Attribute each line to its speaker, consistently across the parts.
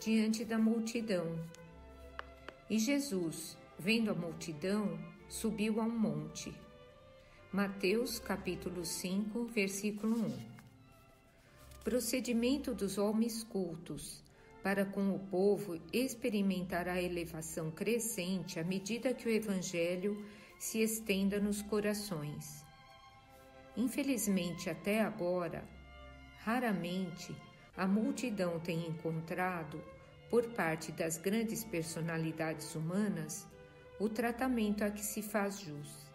Speaker 1: diante da multidão. E Jesus, vendo a multidão, subiu a um monte. Mateus capítulo 5, versículo 1. Procedimento dos homens cultos para com o povo experimentar a elevação crescente à medida que o evangelho se estenda nos corações. Infelizmente, até agora, raramente a multidão tem encontrado, por parte das grandes personalidades humanas, o tratamento a que se faz jus.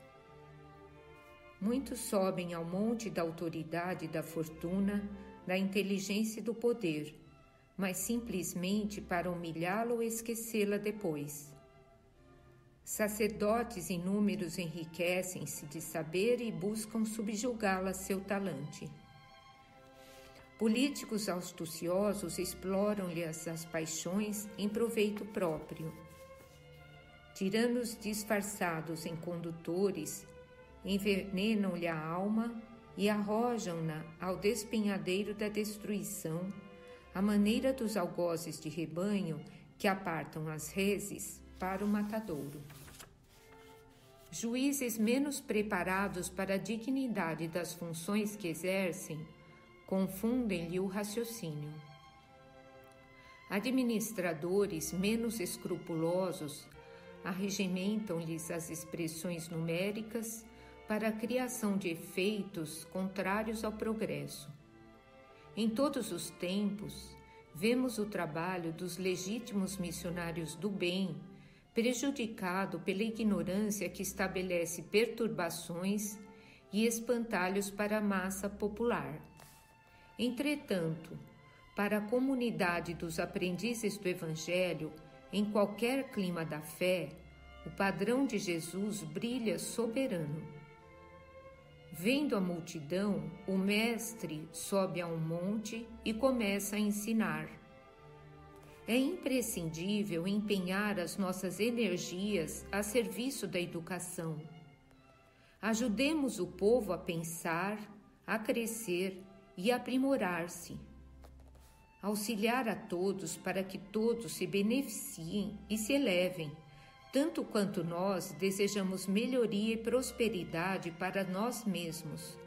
Speaker 1: Muitos sobem ao monte da autoridade da fortuna, da inteligência e do poder, mas simplesmente para humilhá-la ou esquecê-la depois. Sacerdotes inúmeros enriquecem-se de saber e buscam subjugá-la a seu talante. Políticos astuciosos exploram-lhes as paixões em proveito próprio. Tiranos disfarçados em condutores envenenam-lhe a alma e arrojam-na ao despenhadeiro da destruição, à maneira dos algozes de rebanho que apartam as reses para o matadouro. Juízes menos preparados para a dignidade das funções que exercem confundem-lhe o raciocínio. Administradores menos escrupulosos arregimentam-lhes as expressões numéricas para a criação de efeitos contrários ao progresso. Em todos os tempos, vemos o trabalho dos legítimos missionários do bem prejudicado pela ignorância que estabelece perturbações e espantalhos para a massa popular. Entretanto, para a comunidade dos aprendizes do Evangelho, em qualquer clima da fé, o padrão de Jesus brilha soberano. Vendo a multidão, o Mestre sobe a um monte e começa a ensinar. É imprescindível empenhar as nossas energias a serviço da educação. Ajudemos o povo a pensar, a crescer e aprimorar-se. Auxiliar a todos para que todos se beneficiem e se elevem, tanto quanto nós desejamos melhoria e prosperidade para nós mesmos.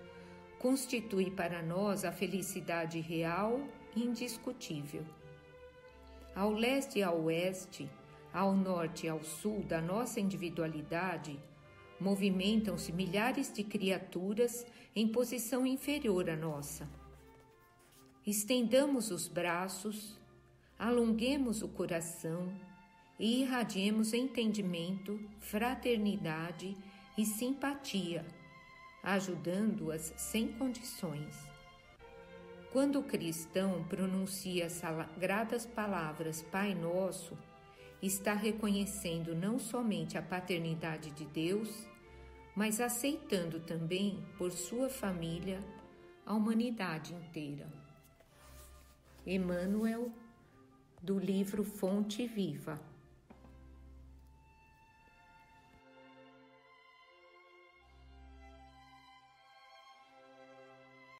Speaker 1: Constitui para nós a felicidade real e indiscutível. Ao leste e ao oeste, ao norte e ao sul da nossa individualidade, movimentam-se milhares de criaturas em posição inferior à nossa. Estendamos os braços, alonguemos o coração e irradiemos entendimento, fraternidade e simpatia, ajudando-as sem condições. Quando o cristão pronuncia as sagradas palavras Pai Nosso, está reconhecendo não somente a paternidade de Deus, mas aceitando também por sua família a humanidade inteira. Emmanuel, do livro Fonte Viva.